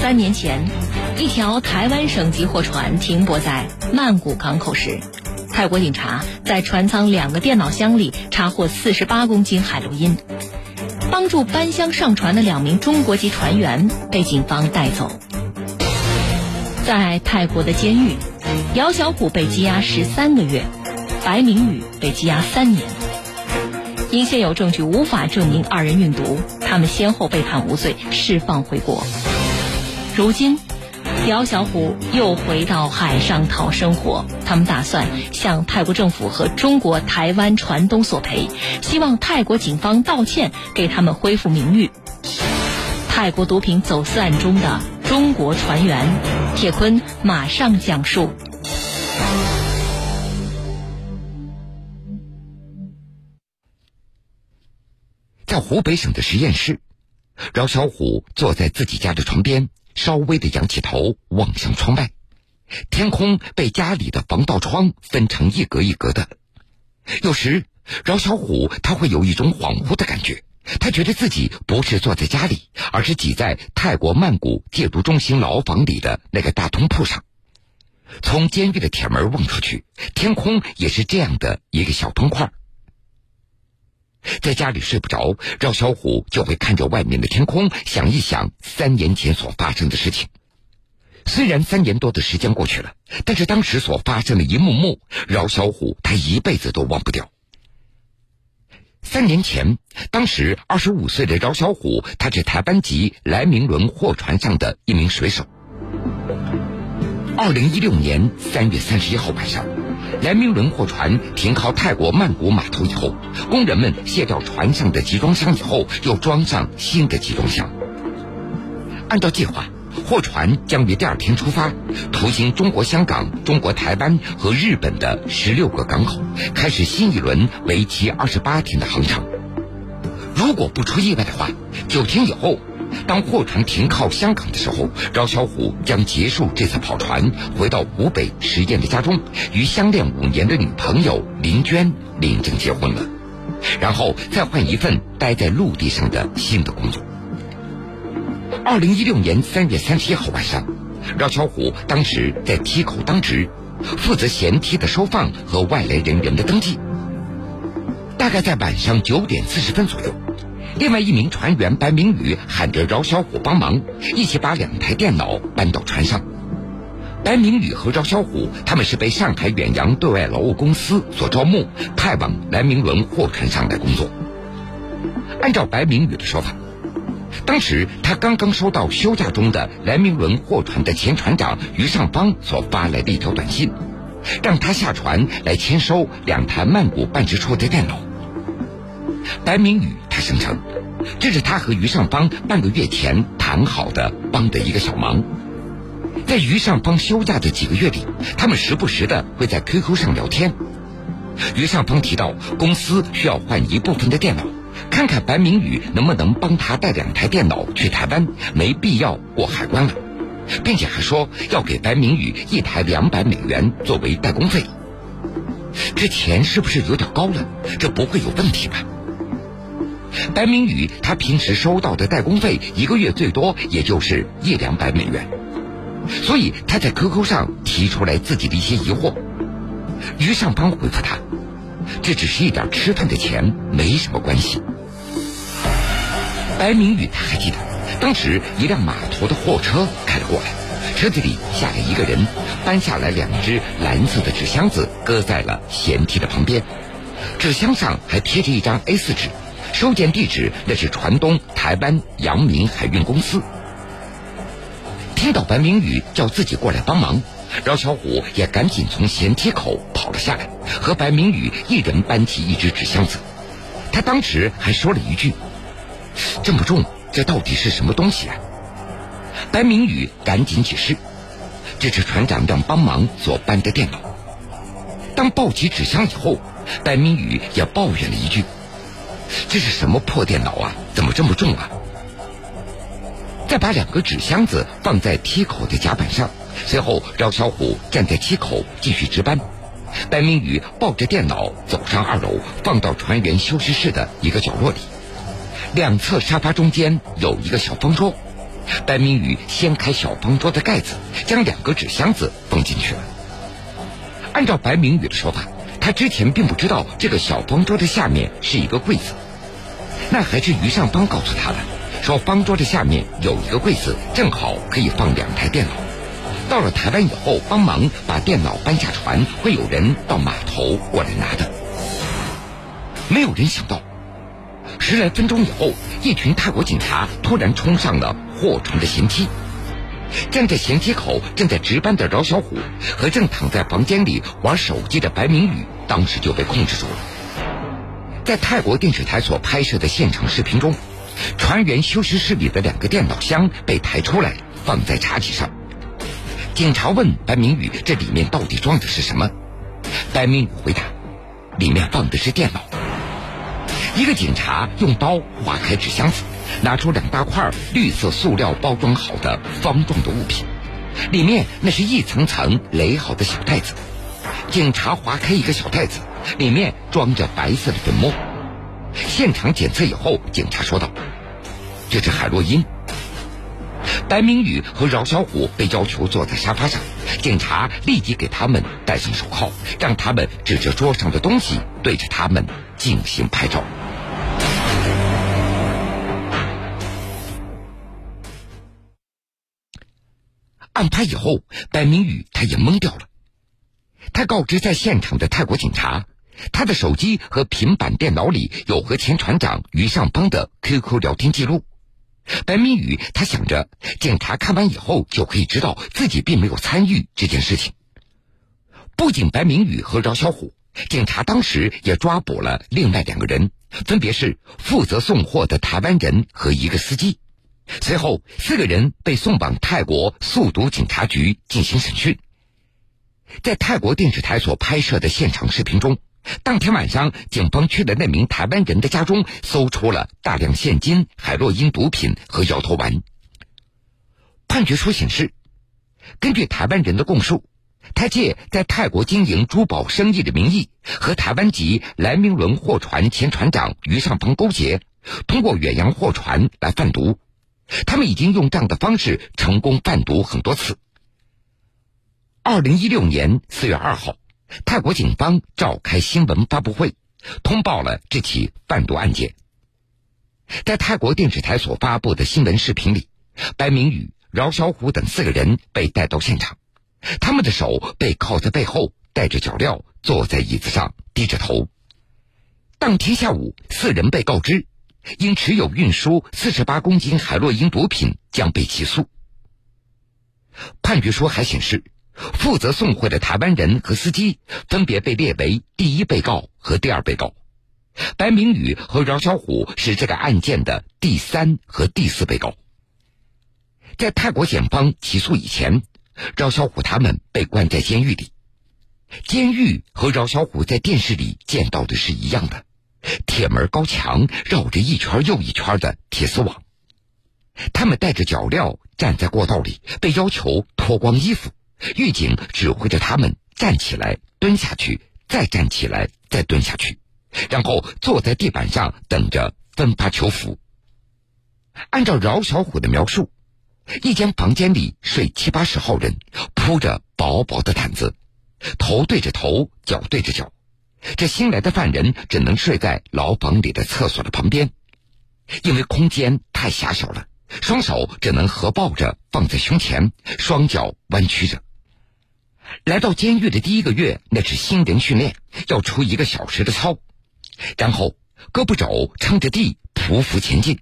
三年前，一条台湾省级货船停泊在曼谷港口时，泰国警察在船舱两个电脑箱里查获四十八公斤海洛因。帮助搬箱上船的两名中国籍船员被警方带走。在泰国的监狱，姚小虎被羁押十三个月，白明宇被羁押三年。因现有证据无法证明二人运毒，他们先后被判无罪，释放回国。如今，姚小虎又回到海上讨生活。他们打算向泰国政府和中国台湾船东索赔，希望泰国警方道歉，给他们恢复名誉。泰国毒品走私案中的中国船员，铁坤马上讲述。在湖北省的实验室，饶小虎坐在自己家的床边，稍微的仰起头望向窗外，天空被家里的防盗窗分成一格一格的。有时，饶小虎他会有一种恍惚的感觉，他觉得自己不是坐在家里，而是挤在泰国曼谷戒毒中心牢房里的那个大通铺上。从监狱的铁门望出去，天空也是这样的一个小方块。在家里睡不着，饶小虎就会看着外面的天空，想一想三年前所发生的事情。虽然三年多的时间过去了，但是当时所发生的一幕幕，饶小虎他一辈子都忘不掉。三年前，当时二十五岁的饶小虎，他是台湾籍莱明轮货船上的一名水手。二零一六年三月三十一号晚上。来明轮货船停靠泰国曼谷码头以后，工人们卸掉船上的集装箱以后，又装上新的集装箱。按照计划，货船将于第二天出发，途经中国香港、中国台湾和日本的十六个港口，开始新一轮为期二十八天的航程。如果不出意外的话，九天以后。当货船停靠香港的时候，饶小虎将结束这次跑船，回到湖北十堰的家中，与相恋五年的女朋友林娟领证结婚了，然后再换一份待在陆地上的新的工作。二零一六年三月三十一号晚上，饶小虎当时在梯口当值，负责舷梯的收放和外来人员的登记。大概在晚上九点四十分左右。另外一名船员白明宇喊着饶小虎帮忙，一起把两台电脑搬到船上。白明宇和饶小虎他们是被上海远洋对外劳务公司所招募，派往来明轮货船上来工作。按照白明宇的说法，当时他刚刚收到休假中的来明轮货船的前船长于尚方所发来的一条短信，让他下船来签收两台曼谷办事处的电脑。白明宇他声称，这是他和于尚邦半个月前谈好的帮的一个小忙。在于尚邦休假的几个月里，他们时不时的会在 QQ 上聊天。于尚方提到公司需要换一部分的电脑，看看白明宇能不能帮他带两台电脑去台湾，没必要过海关了，并且还说要给白明宇一台两百美元作为代工费。这钱是不是有点高了？这不会有问题吧？白明宇他平时收到的代工费一个月最多也就是一两百美元，所以他在 QQ 上提出来自己的一些疑惑。于尚方回复他：“这只是一点吃饭的钱，没什么关系。”白明宇他还记得，当时一辆码头的货车开了过来，车子里下来一个人，搬下来两只蓝色的纸箱子，搁在了舷梯的旁边，纸箱上还贴着一张 A4 纸。收件地址那是船东台湾阳明海运公司。听到白明宇叫自己过来帮忙，饶小虎也赶紧从舷梯口跑了下来，和白明宇一人搬起一只纸箱子。他当时还说了一句：“这么重，这到底是什么东西啊？”白明宇赶紧解释：“这是船长让帮忙所搬的电脑。”当抱起纸箱以后，白明宇也抱怨了一句。这是什么破电脑啊？怎么这么重啊？再把两个纸箱子放在梯口的甲板上，随后饶小虎站在梯口继续值班。白明宇抱着电脑走上二楼，放到船员休息室的一个角落里。两侧沙发中间有一个小方桌，白明宇掀开小方桌的盖子，将两个纸箱子放进去了。按照白明宇的说法，他之前并不知道这个小方桌的下面是一个柜子，那还是于尚邦告诉他的，说方桌的下面有一个柜子，正好可以放两台电脑。到了台湾以后，帮忙把电脑搬下船，会有人到码头过来拿的。没有人想到，十来分钟以后，一群泰国警察突然冲上了货船的舷梯。站在舷梯口正在值班的饶小虎和正躺在房间里玩手机的白明宇，当时就被控制住了。在泰国电视台所拍摄的现场视频中，船员休息室里的两个电脑箱被抬出来，放在茶几上。警察问白明宇：“这里面到底装的是什么？”白明宇回答：“里面放的是电脑。”一个警察用刀划开纸箱子。拿出两大块绿色塑料包装好的方状的物品，里面那是一层层垒好的小袋子。警察划开一个小袋子，里面装着白色的粉末。现场检测以后，警察说道：“这是海洛因。”白明宇和饶小虎被要求坐在沙发上，警察立即给他们戴上手铐，让他们指着桌上的东西对着他们进行拍照。案发以后，白明宇他也懵掉了。他告知在现场的泰国警察，他的手机和平板电脑里有和前船长于尚邦的 QQ 聊天记录。白明宇他想着，警察看完以后就可以知道自己并没有参与这件事情。不仅白明宇和饶小虎，警察当时也抓捕了另外两个人，分别是负责送货的台湾人和一个司机。随后，四个人被送往泰国速毒警察局进行审讯。在泰国电视台所拍摄的现场视频中，当天晚上，警方去了那名台湾人的家中，搜出了大量现金、海洛因毒品和摇头丸。判决书显示，根据台湾人的供述，他借在泰国经营珠宝生意的名义，和台湾籍莱明轮货船前船长于尚鹏勾结，通过远洋货船来贩毒。他们已经用这样的方式成功贩毒很多次。二零一六年四月二号，泰国警方召开新闻发布会，通报了这起贩毒案件。在泰国电视台所发布的新闻视频里，白明宇、饶小虎等四个人被带到现场，他们的手被铐在背后，带着脚镣，坐在椅子上，低着头。当天下午，四人被告知。因持有运输四十八公斤海洛因毒品，将被起诉。判决书还显示，负责送货的台湾人和司机分别被列为第一被告和第二被告，白明宇和饶小虎是这个案件的第三和第四被告。在泰国检方起诉以前，饶小虎他们被关在监狱里，监狱和饶小虎在电视里见到的是一样的。铁门高墙绕着一圈又一圈的铁丝网，他们带着脚镣站在过道里，被要求脱光衣服。狱警指挥着他们站起来、蹲下去，再站起来、再蹲下去，然后坐在地板上等着分发囚服。按照饶小虎的描述，一间房间里睡七八十号人，铺着薄薄的毯子，头对着头，脚对着脚。这新来的犯人只能睡在牢房里的厕所的旁边，因为空间太狭小了，双手只能合抱着放在胸前，双脚弯曲着。来到监狱的第一个月，那是新人训练，要出一个小时的操，然后胳膊肘撑着地匍匐前进。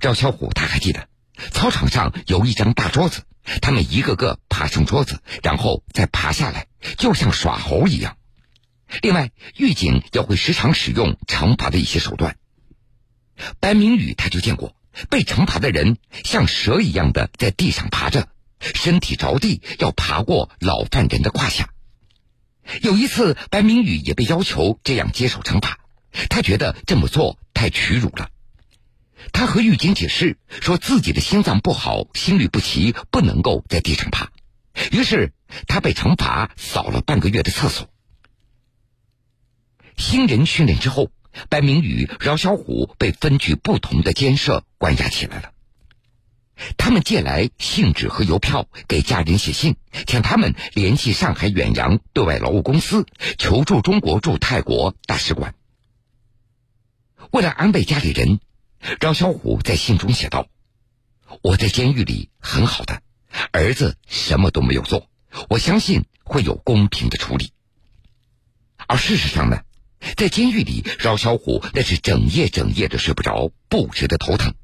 赵小虎他还记得，操场上有一张大桌子，他们一个个爬上桌子，然后再爬下来，就像耍猴一样。另外，狱警也会时常使用惩罚的一些手段。白明宇他就见过被惩罚的人像蛇一样的在地上爬着，身体着地要爬过老犯人的胯下。有一次，白明宇也被要求这样接受惩罚，他觉得这么做太屈辱了。他和狱警解释说自己的心脏不好，心律不齐，不能够在地上爬。于是他被惩罚扫了半个月的厕所。新人训练之后，白明宇、饶小虎被分去不同的监舍关押起来了。他们借来信纸和邮票，给家人写信，请他们联系上海远洋对外劳务公司，求助中国驻泰国大使馆。为了安慰家里人，饶小虎在信中写道：“我在监狱里很好的，儿子什么都没有做，我相信会有公平的处理。”而事实上呢，在监狱里，饶小虎那是整夜整夜的睡不着，不时的头疼。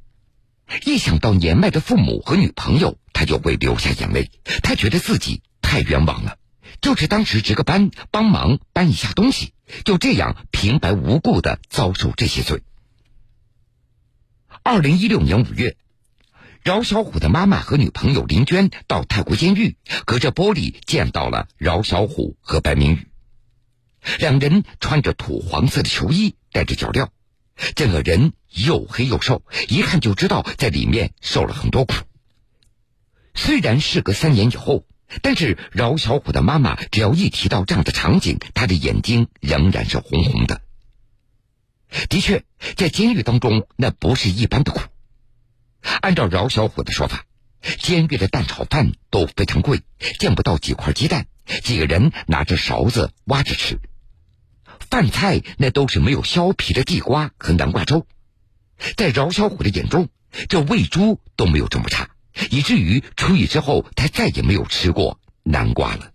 一想到年迈的父母和女朋友，他就会流下眼泪。他觉得自己太冤枉了，就是当时值个班，帮忙搬一下东西，就这样平白无故的遭受这些罪。二零一六年五月，饶小虎的妈妈和女朋友林娟到泰国监狱，隔着玻璃见到了饶小虎和白明宇。两人穿着土黄色的球衣，戴着脚镣。整个人又黑又瘦，一看就知道在里面受了很多苦。虽然事隔三年以后，但是饶小虎的妈妈只要一提到这样的场景，她的眼睛仍然是红红的。的确，在监狱当中，那不是一般的苦。按照饶小虎的说法，监狱的蛋炒饭都非常贵，见不到几块鸡蛋，几个人拿着勺子挖着吃。饭菜那都是没有削皮的地瓜和南瓜粥，在饶小虎的眼中，这喂猪都没有这么差，以至于出狱之后，他再也没有吃过南瓜了。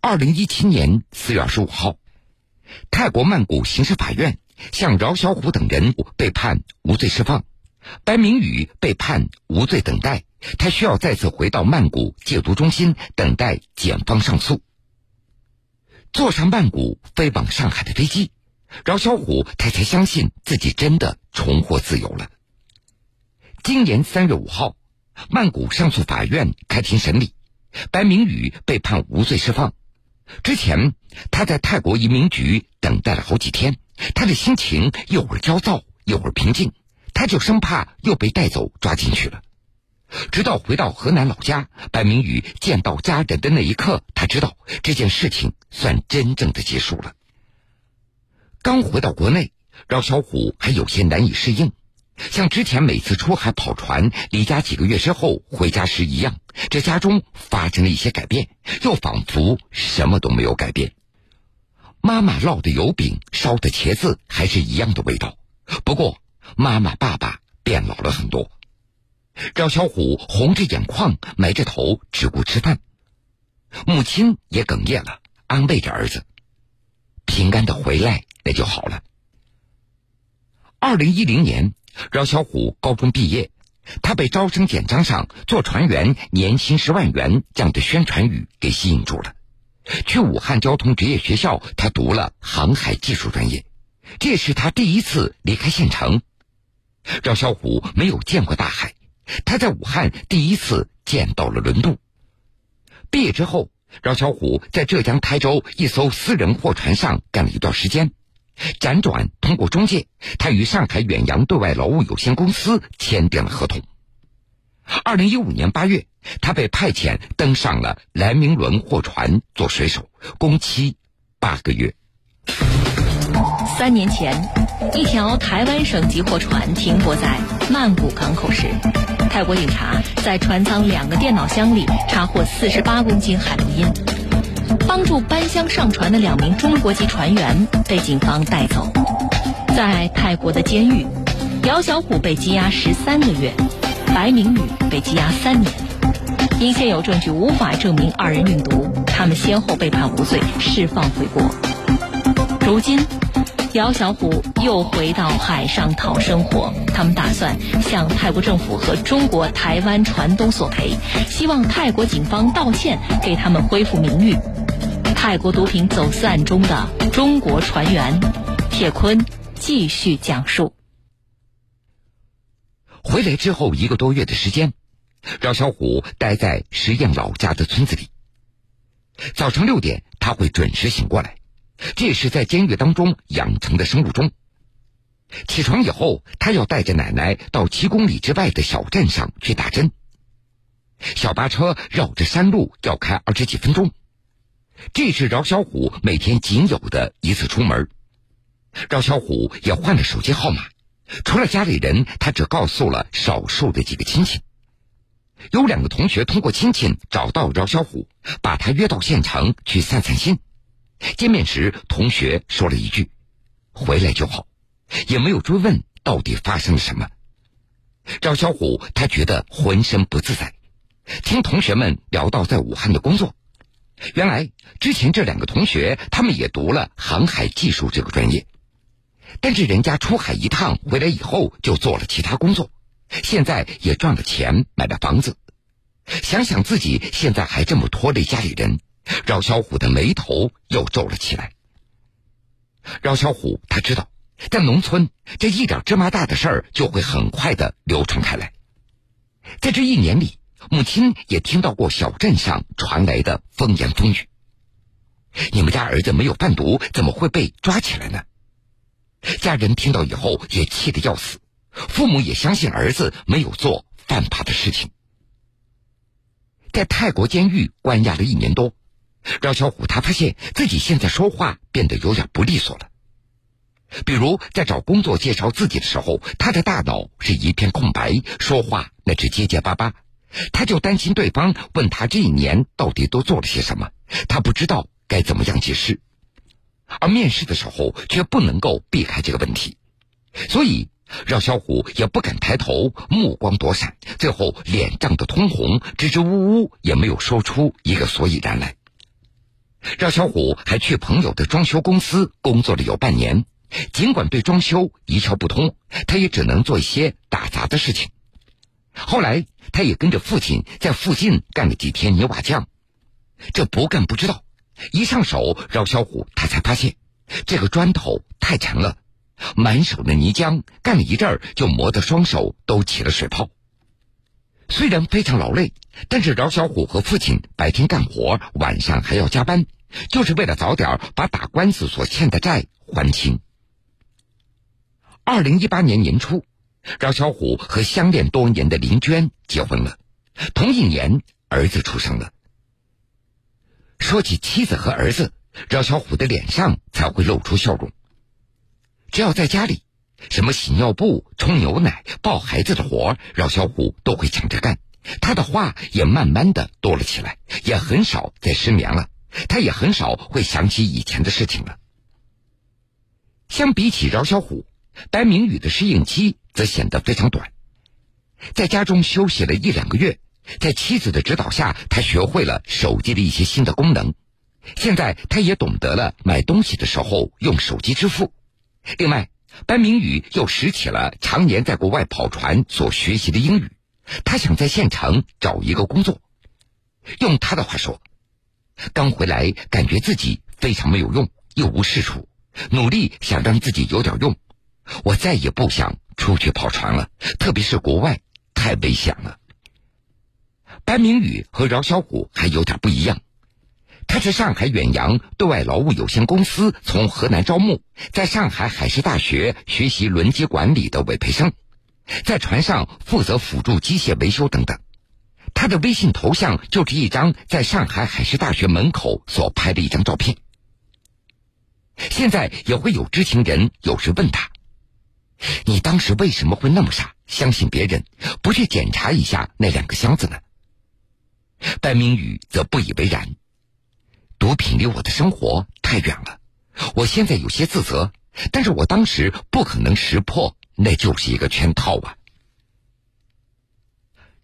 二零一七年四月二十五号，泰国曼谷刑事法院向饶小虎等人被判无罪释放，白明宇被判无罪等待。他需要再次回到曼谷戒毒中心等待检方上诉。坐上曼谷飞往上海的飞机，饶小虎他才相信自己真的重获自由了。今年三月五号，曼谷上诉法院开庭审理，白明宇被判无罪释放。之前他在泰国移民局等待了好几天，他的心情一会儿焦躁，一会儿平静，他就生怕又被带走抓进去了。直到回到河南老家，白明宇见到家人的那一刻，他知道这件事情算真正的结束了。刚回到国内，饶小虎还有些难以适应，像之前每次出海跑船离家几个月之后回家时一样，这家中发生了一些改变，又仿佛什么都没有改变。妈妈烙的油饼、烧的茄子还是一样的味道，不过妈妈、爸爸变老了很多。饶小虎红着眼眶，埋着头，只顾吃饭。母亲也哽咽了，安慰着儿子：“平安的回来，那就好了。”二零一零年，饶小虎高中毕业，他被招生简章上“做船员年薪十万元”这样的宣传语给吸引住了。去武汉交通职业学校，他读了航海技术专业，这是他第一次离开县城。赵小虎没有见过大海。他在武汉第一次见到了轮渡。毕业之后，饶小虎在浙江台州一艘私人货船上干了一段时间，辗转通过中介，他与上海远洋对外劳务有限公司签订了合同。二零一五年八月，他被派遣登上了莱明轮货船做水手，工期八个月。三年前，一条台湾省级货船停泊在曼谷港口时。泰国警察在船舱两个电脑箱里查获四十八公斤海洛因，帮助搬箱上船的两名中国籍船员被警方带走。在泰国的监狱，姚小虎被羁押十三个月，白明宇被羁押三年。因现有证据无法证明二人运毒，他们先后被判无罪，释放回国。如今。姚小虎又回到海上讨生活，他们打算向泰国政府和中国台湾船东索赔，希望泰国警方道歉，给他们恢复名誉。泰国毒品走私案中的中国船员铁坤继续讲述。回来之后一个多月的时间，姚小虎待在石燕老家的村子里。早上六点，他会准时醒过来。这是在监狱当中养成的生物钟。起床以后，他要带着奶奶到七公里之外的小镇上去打针。小巴车绕着山路要开二十几分钟。这是饶小虎每天仅有的一次出门。饶小虎也换了手机号码，除了家里人，他只告诉了少数的几个亲戚。有两个同学通过亲戚找到饶小虎，把他约到县城去散散心。见面时，同学说了一句：“回来就好。”也没有追问到底发生了什么。赵小虎他觉得浑身不自在，听同学们聊到在武汉的工作。原来之前这两个同学他们也读了航海技术这个专业，但是人家出海一趟回来以后就做了其他工作，现在也赚了钱买了房子。想想自己现在还这么拖累家里人，饶小虎的眉头又皱了起来。饶小虎他知道。在农村，这一点芝麻大的事儿就会很快的流传开来。在这一年里，母亲也听到过小镇上传来的风言风语。你们家儿子没有贩毒，怎么会被抓起来呢？家人听到以后也气得要死，父母也相信儿子没有做犯法的事情。在泰国监狱关押了一年多，饶小虎他发现自己现在说话变得有点不利索了。比如在找工作介绍自己的时候，他的大脑是一片空白，说话那是结结巴巴。他就担心对方问他这一年到底都做了些什么，他不知道该怎么样解释。而面试的时候却不能够避开这个问题，所以饶小虎也不敢抬头，目光躲闪，最后脸涨得通红，支支吾吾也没有说出一个所以然来。饶小虎还去朋友的装修公司工作了有半年。尽管对装修一窍不通，他也只能做一些打杂的事情。后来，他也跟着父亲在附近干了几天泥瓦匠。这不干不知道，一上手，饶小虎他才发现，这个砖头太沉了，满手的泥浆，干了一阵儿就磨得双手都起了水泡。虽然非常劳累，但是饶小虎和父亲白天干活，晚上还要加班，就是为了早点把打官司所欠的债还清。二零一八年年初，饶小虎和相恋多年的林娟结婚了。同一年，儿子出生了。说起妻子和儿子，饶小虎的脸上才会露出笑容。只要在家里，什么洗尿布、冲牛奶、抱孩子的活儿，饶小虎都会抢着干。他的话也慢慢的多了起来，也很少再失眠了。他也很少会想起以前的事情了。相比起饶小虎。白明宇的适应期则显得非常短，在家中休息了一两个月，在妻子的指导下，他学会了手机的一些新的功能。现在他也懂得了买东西的时候用手机支付。另外，白明宇又拾起了常年在国外跑船所学习的英语。他想在县城找一个工作。用他的话说，刚回来感觉自己非常没有用，一无是处，努力想让自己有点用。我再也不想出去跑船了，特别是国外，太危险了。白明宇和饶小虎还有点不一样，他是上海远洋对外劳务有限公司从河南招募，在上海海事大学学习轮机管理的委培生，在船上负责辅助机械维修等等。他的微信头像就是一张在上海海事大学门口所拍的一张照片。现在也会有知情人有时问他。你当时为什么会那么傻，相信别人，不去检查一下那两个箱子呢？白明宇则不以为然。毒品离我的生活太远了，我现在有些自责，但是我当时不可能识破，那就是一个圈套啊。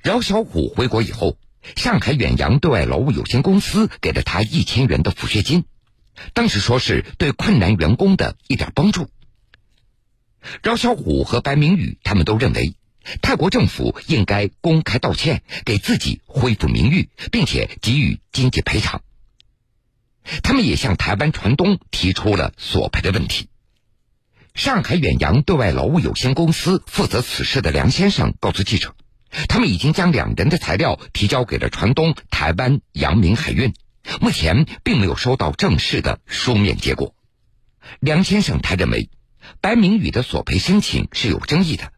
饶小虎回国以后，上海远洋对外劳务有限公司给了他一千元的抚恤金，当时说是对困难员工的一点帮助。饶小虎和白明宇他们都认为，泰国政府应该公开道歉，给自己恢复名誉，并且给予经济赔偿。他们也向台湾船东提出了索赔的问题。上海远洋对外劳务有限公司负责此事的梁先生告诉记者，他们已经将两人的材料提交给了船东台湾阳明海运，目前并没有收到正式的书面结果。梁先生他认为。白明宇的索赔申请是有争议的。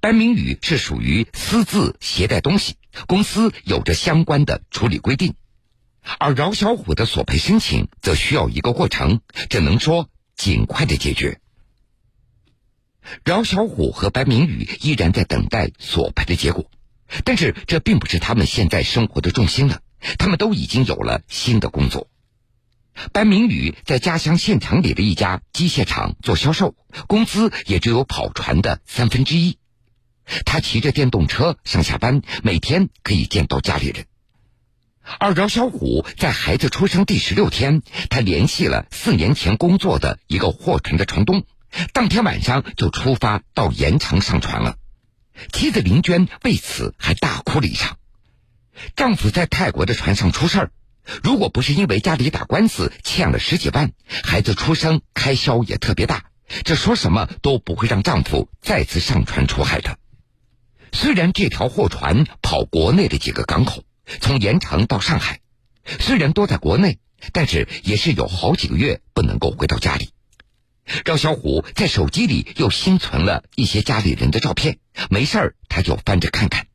白明宇是属于私自携带东西，公司有着相关的处理规定，而饶小虎的索赔申请则需要一个过程，只能说尽快的解决。饶小虎和白明宇依然在等待索赔的结果，但是这并不是他们现在生活的重心了。他们都已经有了新的工作。白明宇在家乡县城里的一家机械厂做销售，工资也只有跑船的三分之一。他骑着电动车上下班，每天可以见到家里人。而饶小虎在孩子出生第十六天，他联系了四年前工作的一个货船的船东，当天晚上就出发到盐城上船了。妻子林娟为此还大哭了一场。丈夫在泰国的船上出事儿，如果不是因为家里打官司欠了十几万，孩子出生开销也特别大，这说什么都不会让丈夫再次上船出海的。虽然这条货船跑国内的几个港口，从盐城到上海，虽然都在国内，但是也是有好几个月不能够回到家里。赵小虎在手机里又新存了一些家里人的照片，没事儿他就翻着看看。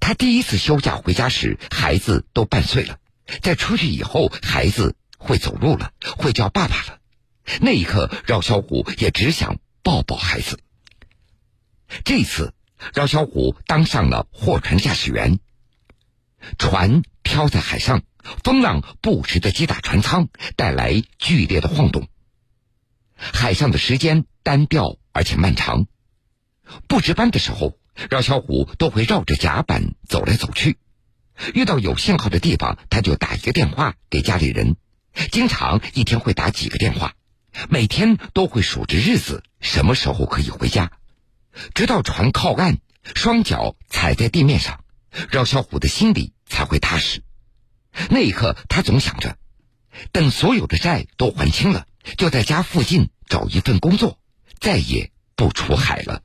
他第一次休假回家时，孩子都半岁了；在出去以后，孩子会走路了，会叫爸爸了。那一刻，饶小虎也只想抱抱孩子。这次。饶小虎当上了货船驾驶员，船漂在海上，风浪不时的击打船舱，带来剧烈的晃动。海上的时间单调而且漫长，不值班的时候，饶小虎都会绕着甲板走来走去。遇到有信号的地方，他就打一个电话给家里人，经常一天会打几个电话，每天都会数着日子，什么时候可以回家。直到船靠岸，双脚踩在地面上，饶小虎的心里才会踏实。那一刻，他总想着，等所有的债都还清了，就在家附近找一份工作，再也不出海了。